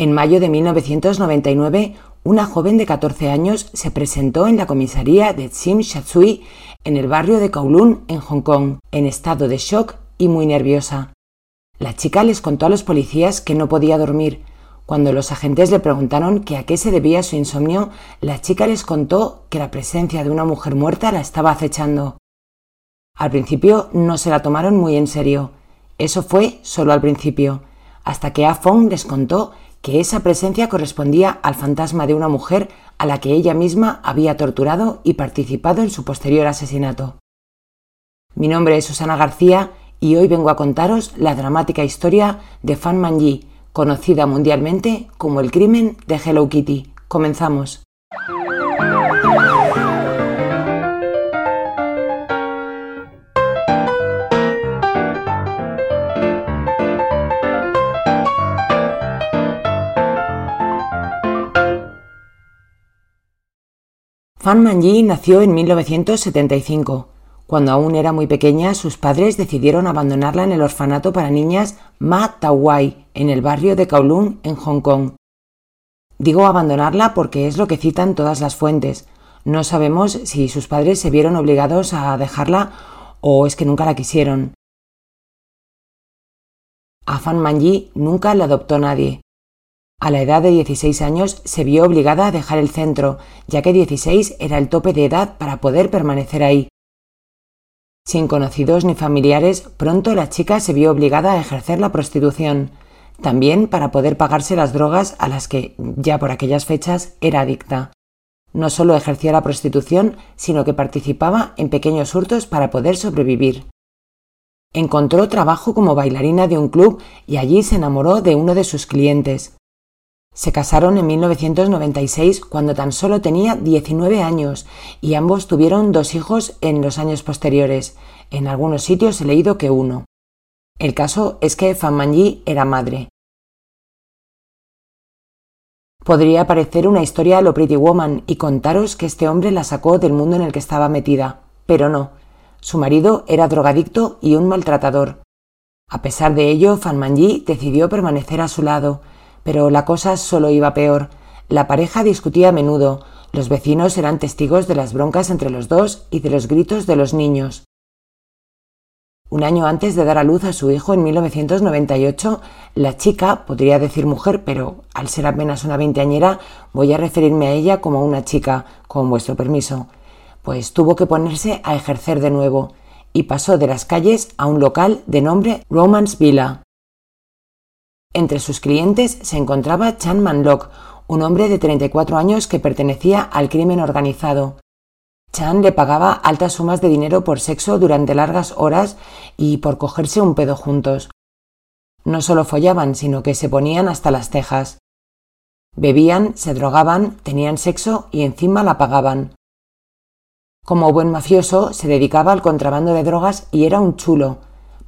En mayo de 1999, una joven de 14 años se presentó en la comisaría de Tsim Sha en el barrio de Kowloon, en Hong Kong, en estado de shock y muy nerviosa. La chica les contó a los policías que no podía dormir. Cuando los agentes le preguntaron que a qué se debía su insomnio, la chica les contó que la presencia de una mujer muerta la estaba acechando. Al principio no se la tomaron muy en serio. Eso fue solo al principio, hasta que A Fong les contó que esa presencia correspondía al fantasma de una mujer a la que ella misma había torturado y participado en su posterior asesinato. Mi nombre es Susana García y hoy vengo a contaros la dramática historia de Fan Manji, conocida mundialmente como el crimen de Hello Kitty. Comenzamos. Fan Manji nació en 1975. Cuando aún era muy pequeña, sus padres decidieron abandonarla en el orfanato para niñas Ma Tawai, en el barrio de Kowloon, en Hong Kong. Digo abandonarla porque es lo que citan todas las fuentes. No sabemos si sus padres se vieron obligados a dejarla o es que nunca la quisieron. A Fan Manji nunca la adoptó nadie. A la edad de 16 años se vio obligada a dejar el centro, ya que 16 era el tope de edad para poder permanecer ahí. Sin conocidos ni familiares, pronto la chica se vio obligada a ejercer la prostitución, también para poder pagarse las drogas a las que, ya por aquellas fechas, era adicta. No solo ejercía la prostitución, sino que participaba en pequeños hurtos para poder sobrevivir. Encontró trabajo como bailarina de un club y allí se enamoró de uno de sus clientes. Se casaron en 1996 cuando tan solo tenía 19 años y ambos tuvieron dos hijos en los años posteriores. En algunos sitios he leído que uno. El caso es que Fan Manji era madre. Podría parecer una historia a lo Pretty Woman y contaros que este hombre la sacó del mundo en el que estaba metida, pero no. Su marido era drogadicto y un maltratador. A pesar de ello, Fan Manji decidió permanecer a su lado, pero la cosa solo iba peor. La pareja discutía a menudo, los vecinos eran testigos de las broncas entre los dos y de los gritos de los niños. Un año antes de dar a luz a su hijo en 1998, la chica, podría decir mujer, pero al ser apenas una veinteañera, voy a referirme a ella como una chica, con vuestro permiso, pues tuvo que ponerse a ejercer de nuevo y pasó de las calles a un local de nombre Romance Villa. Entre sus clientes se encontraba Chan Manlok, un hombre de 34 años que pertenecía al crimen organizado. Chan le pagaba altas sumas de dinero por sexo durante largas horas y por cogerse un pedo juntos. No solo follaban, sino que se ponían hasta las cejas. Bebían, se drogaban, tenían sexo y encima la pagaban. Como buen mafioso, se dedicaba al contrabando de drogas y era un chulo,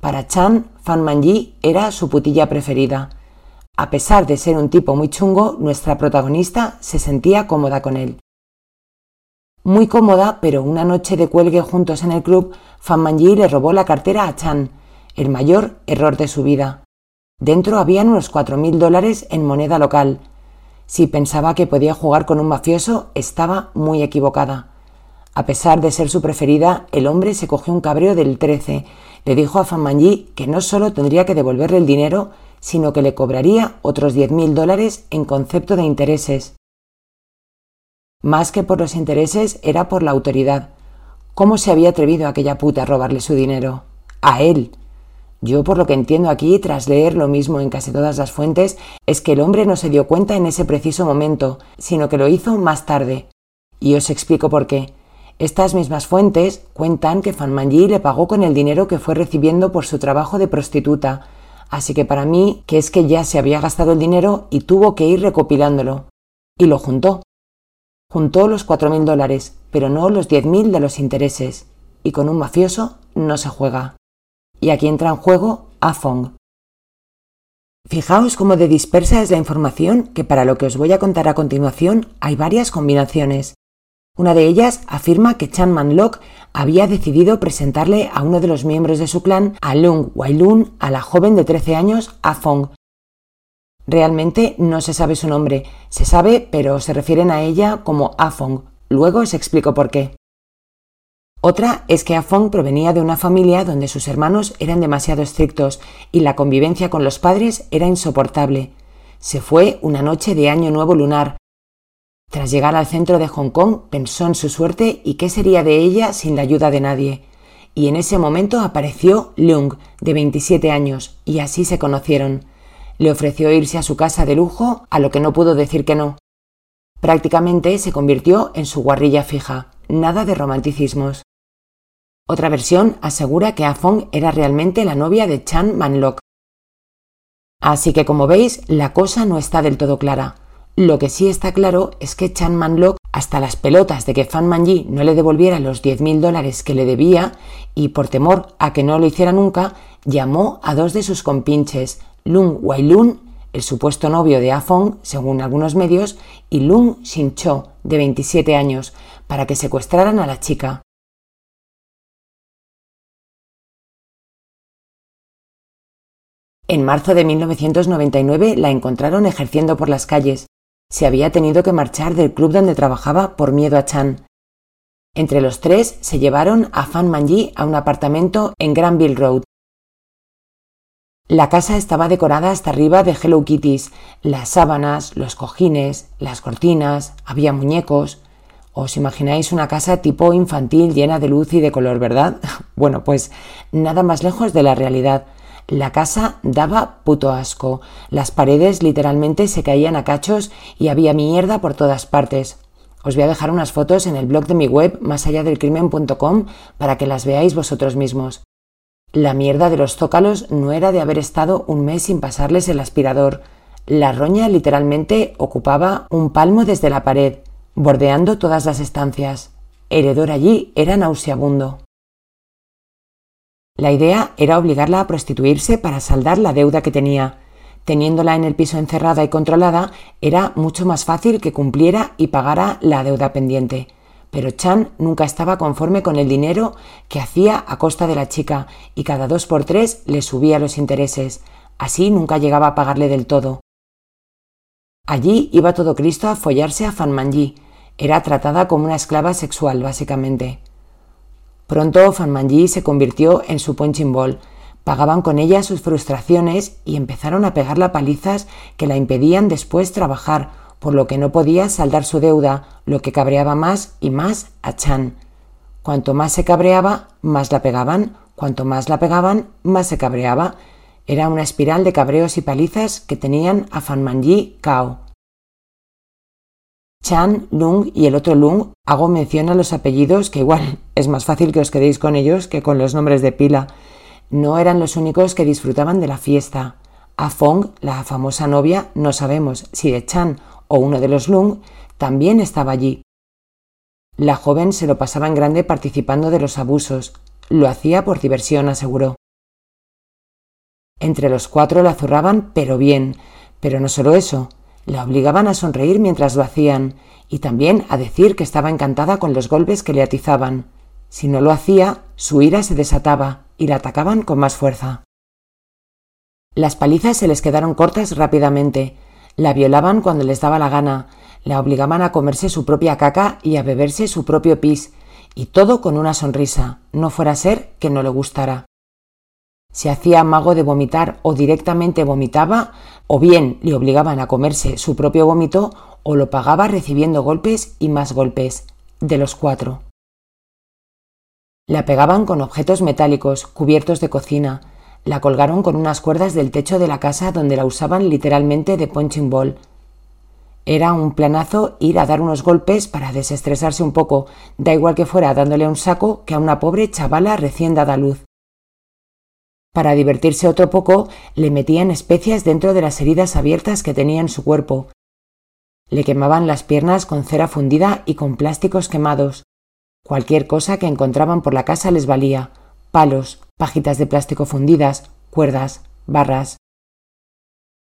para Chan, Fan Manji era su putilla preferida. A pesar de ser un tipo muy chungo, nuestra protagonista se sentía cómoda con él. Muy cómoda, pero una noche de cuelgue juntos en el club, Fan Manji le robó la cartera a Chan, el mayor error de su vida. Dentro habían unos cuatro mil dólares en moneda local. Si pensaba que podía jugar con un mafioso, estaba muy equivocada. A pesar de ser su preferida, el hombre se cogió un cabreo del 13 le dijo a Fanmanji que no solo tendría que devolverle el dinero, sino que le cobraría otros diez mil dólares en concepto de intereses. Más que por los intereses, era por la autoridad. ¿Cómo se había atrevido aquella puta a robarle su dinero? A él. Yo, por lo que entiendo aquí, tras leer lo mismo en casi todas las fuentes, es que el hombre no se dio cuenta en ese preciso momento, sino que lo hizo más tarde. Y os explico por qué. Estas mismas fuentes cuentan que Fanmanji le pagó con el dinero que fue recibiendo por su trabajo de prostituta, así que para mí que es que ya se había gastado el dinero y tuvo que ir recopilándolo. Y lo juntó. Juntó los cuatro mil dólares, pero no los diez mil de los intereses, y con un mafioso no se juega. Y aquí entra en juego Afong. Fijaos cómo de dispersa es la información que para lo que os voy a contar a continuación hay varias combinaciones. Una de ellas afirma que Chan Man-lok había decidido presentarle a uno de los miembros de su clan, a Lung Wailun, a la joven de 13 años, A Fong. Realmente no se sabe su nombre, se sabe, pero se refieren a ella como Afong. Luego os explico por qué. Otra es que Afong provenía de una familia donde sus hermanos eran demasiado estrictos y la convivencia con los padres era insoportable. Se fue una noche de Año Nuevo lunar. Tras llegar al centro de Hong Kong, pensó en su suerte y qué sería de ella sin la ayuda de nadie. Y en ese momento apareció Leung, de 27 años, y así se conocieron. Le ofreció irse a su casa de lujo, a lo que no pudo decir que no. Prácticamente se convirtió en su guarrilla fija, nada de romanticismos. Otra versión asegura que Afong era realmente la novia de Chan Manlok. Así que como veis, la cosa no está del todo clara. Lo que sí está claro es que Chan Manlok, hasta las pelotas de que Fan Manji no le devolviera los 10.000 dólares que le debía, y por temor a que no lo hiciera nunca, llamó a dos de sus compinches, Lung Wailun, el supuesto novio de Afong, según algunos medios, y Lung Shincho, de 27 años, para que secuestraran a la chica. En marzo de 1999 la encontraron ejerciendo por las calles. Se había tenido que marchar del club donde trabajaba por miedo a Chan. Entre los tres se llevaron a Fan Manji a un apartamento en Granville Road, la casa estaba decorada hasta arriba de Hello Kitties, las sábanas, los cojines, las cortinas, había muñecos. Os imagináis una casa tipo infantil llena de luz y de color, ¿verdad? Bueno, pues nada más lejos de la realidad. La casa daba puto asco. Las paredes literalmente se caían a cachos y había mierda por todas partes. Os voy a dejar unas fotos en el blog de mi web más allá del crimen.com para que las veáis vosotros mismos. La mierda de los zócalos no era de haber estado un mes sin pasarles el aspirador. La roña literalmente ocupaba un palmo desde la pared, bordeando todas las estancias. Heredor allí era nauseabundo. La idea era obligarla a prostituirse para saldar la deuda que tenía. Teniéndola en el piso encerrada y controlada, era mucho más fácil que cumpliera y pagara la deuda pendiente. Pero Chan nunca estaba conforme con el dinero que hacía a costa de la chica y cada dos por tres le subía los intereses. Así nunca llegaba a pagarle del todo. Allí iba todo Cristo a follarse a Fan Manji. Era tratada como una esclava sexual, básicamente. Pronto Fan Manji se convirtió en su punching ball. Pagaban con ella sus frustraciones y empezaron a pegarla palizas que la impedían después trabajar por lo que no podía saldar su deuda, lo que cabreaba más y más a Chan. Cuanto más se cabreaba, más la pegaban, cuanto más la pegaban, más se cabreaba. Era una espiral de cabreos y palizas que tenían a Fanmanji Kao. Chan, Lung y el otro Lung, hago mención a los apellidos que igual es más fácil que os quedéis con ellos que con los nombres de pila. No eran los únicos que disfrutaban de la fiesta. A Fong, la famosa novia, no sabemos si de Chan o uno de los Lung, también estaba allí. La joven se lo pasaba en grande participando de los abusos. Lo hacía por diversión, aseguró. Entre los cuatro la zurraban, pero bien. Pero no solo eso, la obligaban a sonreír mientras lo hacían, y también a decir que estaba encantada con los golpes que le atizaban. Si no lo hacía, su ira se desataba y la atacaban con más fuerza. Las palizas se les quedaron cortas rápidamente, la violaban cuando les daba la gana, la obligaban a comerse su propia caca y a beberse su propio pis, y todo con una sonrisa, no fuera a ser que no le gustara. Se hacía mago de vomitar o directamente vomitaba, o bien le obligaban a comerse su propio vómito, o lo pagaba recibiendo golpes y más golpes, de los cuatro. La pegaban con objetos metálicos, cubiertos de cocina, la colgaron con unas cuerdas del techo de la casa donde la usaban literalmente de punching ball. Era un planazo ir a dar unos golpes para desestresarse un poco, da igual que fuera dándole un saco que a una pobre chavala recién dada luz. Para divertirse otro poco, le metían especias dentro de las heridas abiertas que tenía en su cuerpo. Le quemaban las piernas con cera fundida y con plásticos quemados. Cualquier cosa que encontraban por la casa les valía palos, pajitas de plástico fundidas, cuerdas, barras.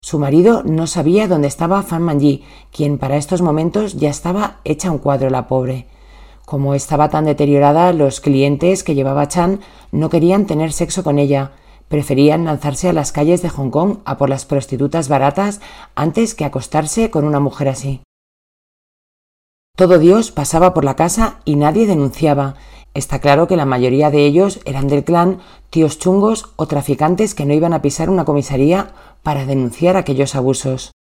Su marido no sabía dónde estaba Fan Manji, quien para estos momentos ya estaba hecha un cuadro la pobre. Como estaba tan deteriorada, los clientes que llevaba Chan no querían tener sexo con ella, preferían lanzarse a las calles de Hong Kong a por las prostitutas baratas antes que acostarse con una mujer así. Todo Dios pasaba por la casa y nadie denunciaba. Está claro que la mayoría de ellos eran del clan, tíos chungos o traficantes que no iban a pisar una comisaría para denunciar aquellos abusos.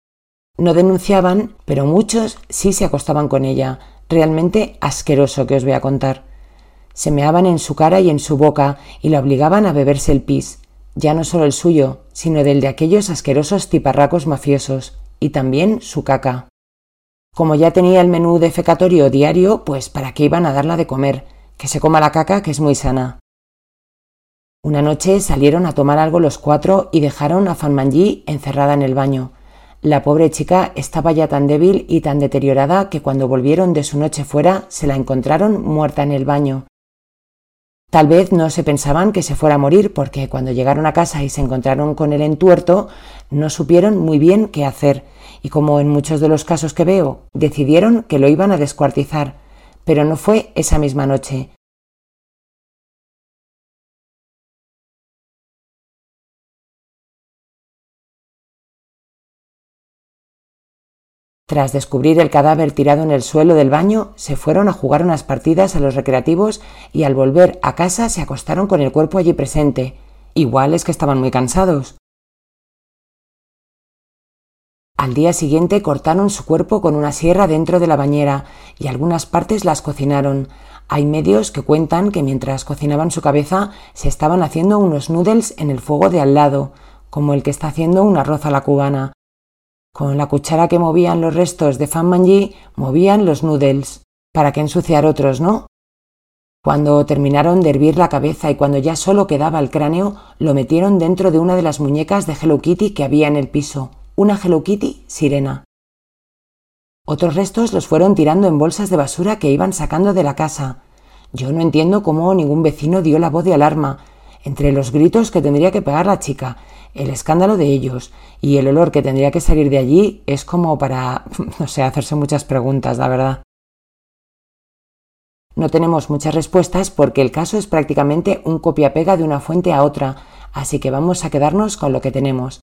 No denunciaban, pero muchos sí se acostaban con ella. Realmente asqueroso que os voy a contar. Se meaban en su cara y en su boca y la obligaban a beberse el pis, ya no solo el suyo, sino del de aquellos asquerosos tiparracos mafiosos, y también su caca. Como ya tenía el menú defecatorio diario, pues ¿para qué iban a darla de comer? Que se coma la caca, que es muy sana. Una noche salieron a tomar algo los cuatro y dejaron a Fan encerrada en el baño. La pobre chica estaba ya tan débil y tan deteriorada que cuando volvieron de su noche fuera se la encontraron muerta en el baño. Tal vez no se pensaban que se fuera a morir porque cuando llegaron a casa y se encontraron con el entuerto no supieron muy bien qué hacer y como en muchos de los casos que veo, decidieron que lo iban a descuartizar, pero no fue esa misma noche. Tras descubrir el cadáver tirado en el suelo del baño, se fueron a jugar unas partidas a los recreativos y al volver a casa se acostaron con el cuerpo allí presente. Igual es que estaban muy cansados. Al día siguiente cortaron su cuerpo con una sierra dentro de la bañera y algunas partes las cocinaron. Hay medios que cuentan que mientras cocinaban su cabeza se estaban haciendo unos noodles en el fuego de al lado, como el que está haciendo un arroz a la cubana. Con la cuchara que movían los restos de Fan Manji movían los noodles. ¿Para qué ensuciar otros, no? Cuando terminaron de hervir la cabeza y cuando ya solo quedaba el cráneo, lo metieron dentro de una de las muñecas de Hello Kitty que había en el piso una Hello Kitty sirena. Otros restos los fueron tirando en bolsas de basura que iban sacando de la casa. Yo no entiendo cómo ningún vecino dio la voz de alarma. Entre los gritos que tendría que pegar la chica, el escándalo de ellos y el olor que tendría que salir de allí es como para, no sé, hacerse muchas preguntas, la verdad. No tenemos muchas respuestas porque el caso es prácticamente un copia-pega de una fuente a otra, así que vamos a quedarnos con lo que tenemos.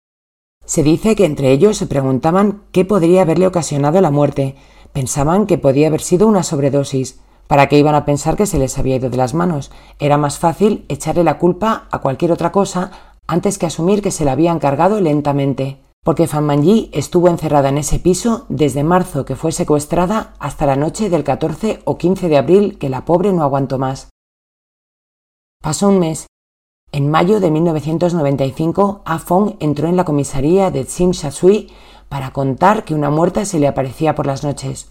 Se dice que entre ellos se preguntaban qué podría haberle ocasionado la muerte. Pensaban que podía haber sido una sobredosis. ¿Para qué iban a pensar que se les había ido de las manos? Era más fácil echarle la culpa a cualquier otra cosa antes que asumir que se la habían cargado lentamente. Porque Fan Manji estuvo encerrada en ese piso desde marzo que fue secuestrada hasta la noche del 14 o 15 de abril que la pobre no aguantó más. Pasó un mes en mayo de 1995, A Fong entró en la comisaría de Tsim Sha Tsui para contar que una muerta se le aparecía por las noches.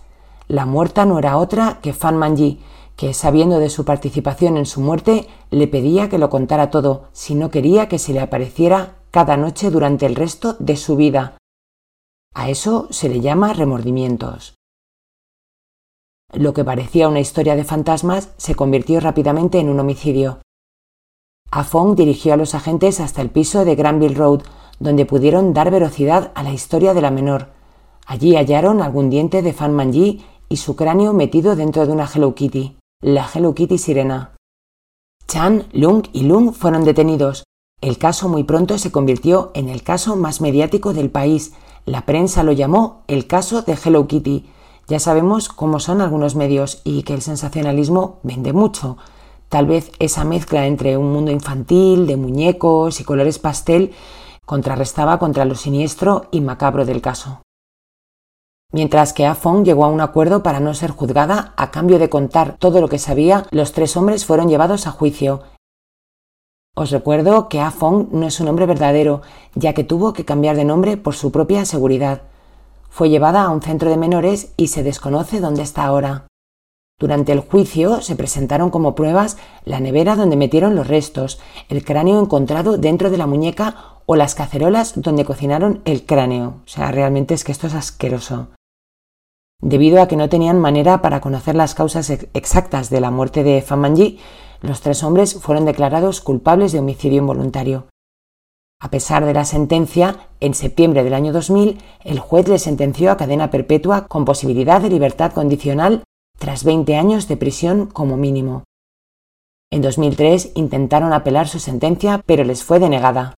La muerta no era otra que Fan Manji, que sabiendo de su participación en su muerte, le pedía que lo contara todo, si no quería que se le apareciera cada noche durante el resto de su vida. A eso se le llama remordimientos. Lo que parecía una historia de fantasmas se convirtió rápidamente en un homicidio. Afong dirigió a los agentes hasta el piso de Granville Road, donde pudieron dar velocidad a la historia de la menor. Allí hallaron algún diente de Fan Manji y su cráneo metido dentro de una Hello Kitty, la Hello Kitty sirena. Chan, Lung y Lung fueron detenidos. El caso muy pronto se convirtió en el caso más mediático del país. La prensa lo llamó el caso de Hello Kitty. Ya sabemos cómo son algunos medios y que el sensacionalismo vende mucho. Tal vez esa mezcla entre un mundo infantil, de muñecos y colores pastel, contrarrestaba contra lo siniestro y macabro del caso. Mientras que Afong llegó a un acuerdo para no ser juzgada, a cambio de contar todo lo que sabía, los tres hombres fueron llevados a juicio. Os recuerdo que Afong no es un nombre verdadero, ya que tuvo que cambiar de nombre por su propia seguridad. Fue llevada a un centro de menores y se desconoce dónde está ahora. Durante el juicio se presentaron como pruebas la nevera donde metieron los restos, el cráneo encontrado dentro de la muñeca o las cacerolas donde cocinaron el cráneo. O sea, realmente es que esto es asqueroso. Debido a que no tenían manera para conocer las causas exactas de la muerte de Famanji, los tres hombres fueron declarados culpables de homicidio involuntario. A pesar de la sentencia, en septiembre del año 2000, el juez les sentenció a cadena perpetua con posibilidad de libertad condicional tras 20 años de prisión como mínimo. En 2003 intentaron apelar su sentencia, pero les fue denegada.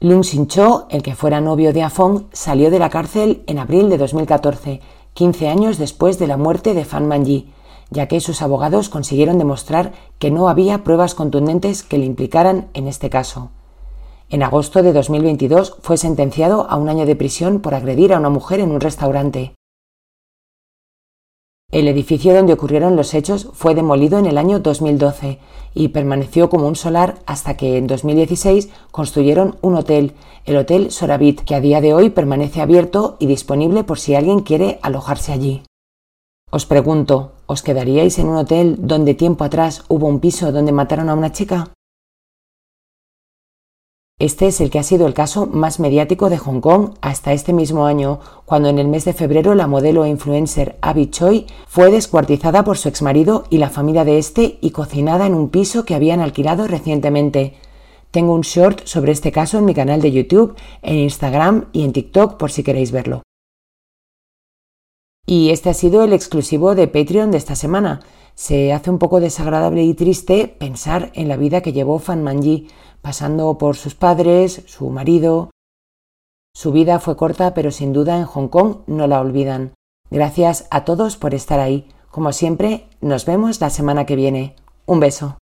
Lung Sin Cho, el que fuera novio de Afong, salió de la cárcel en abril de 2014, 15 años después de la muerte de Fan Manji, ya que sus abogados consiguieron demostrar que no había pruebas contundentes que le implicaran en este caso. En agosto de 2022 fue sentenciado a un año de prisión por agredir a una mujer en un restaurante. El edificio donde ocurrieron los hechos fue demolido en el año 2012 y permaneció como un solar hasta que en 2016 construyeron un hotel, el Hotel Soravit, que a día de hoy permanece abierto y disponible por si alguien quiere alojarse allí. Os pregunto, ¿os quedaríais en un hotel donde tiempo atrás hubo un piso donde mataron a una chica? Este es el que ha sido el caso más mediático de Hong Kong hasta este mismo año, cuando en el mes de febrero la modelo e influencer Abby Choi fue descuartizada por su exmarido y la familia de este y cocinada en un piso que habían alquilado recientemente. Tengo un short sobre este caso en mi canal de YouTube, en Instagram y en TikTok por si queréis verlo. Y este ha sido el exclusivo de Patreon de esta semana. Se hace un poco desagradable y triste pensar en la vida que llevó Fan Manji pasando por sus padres, su marido. Su vida fue corta, pero sin duda en Hong Kong no la olvidan. Gracias a todos por estar ahí. Como siempre, nos vemos la semana que viene. Un beso.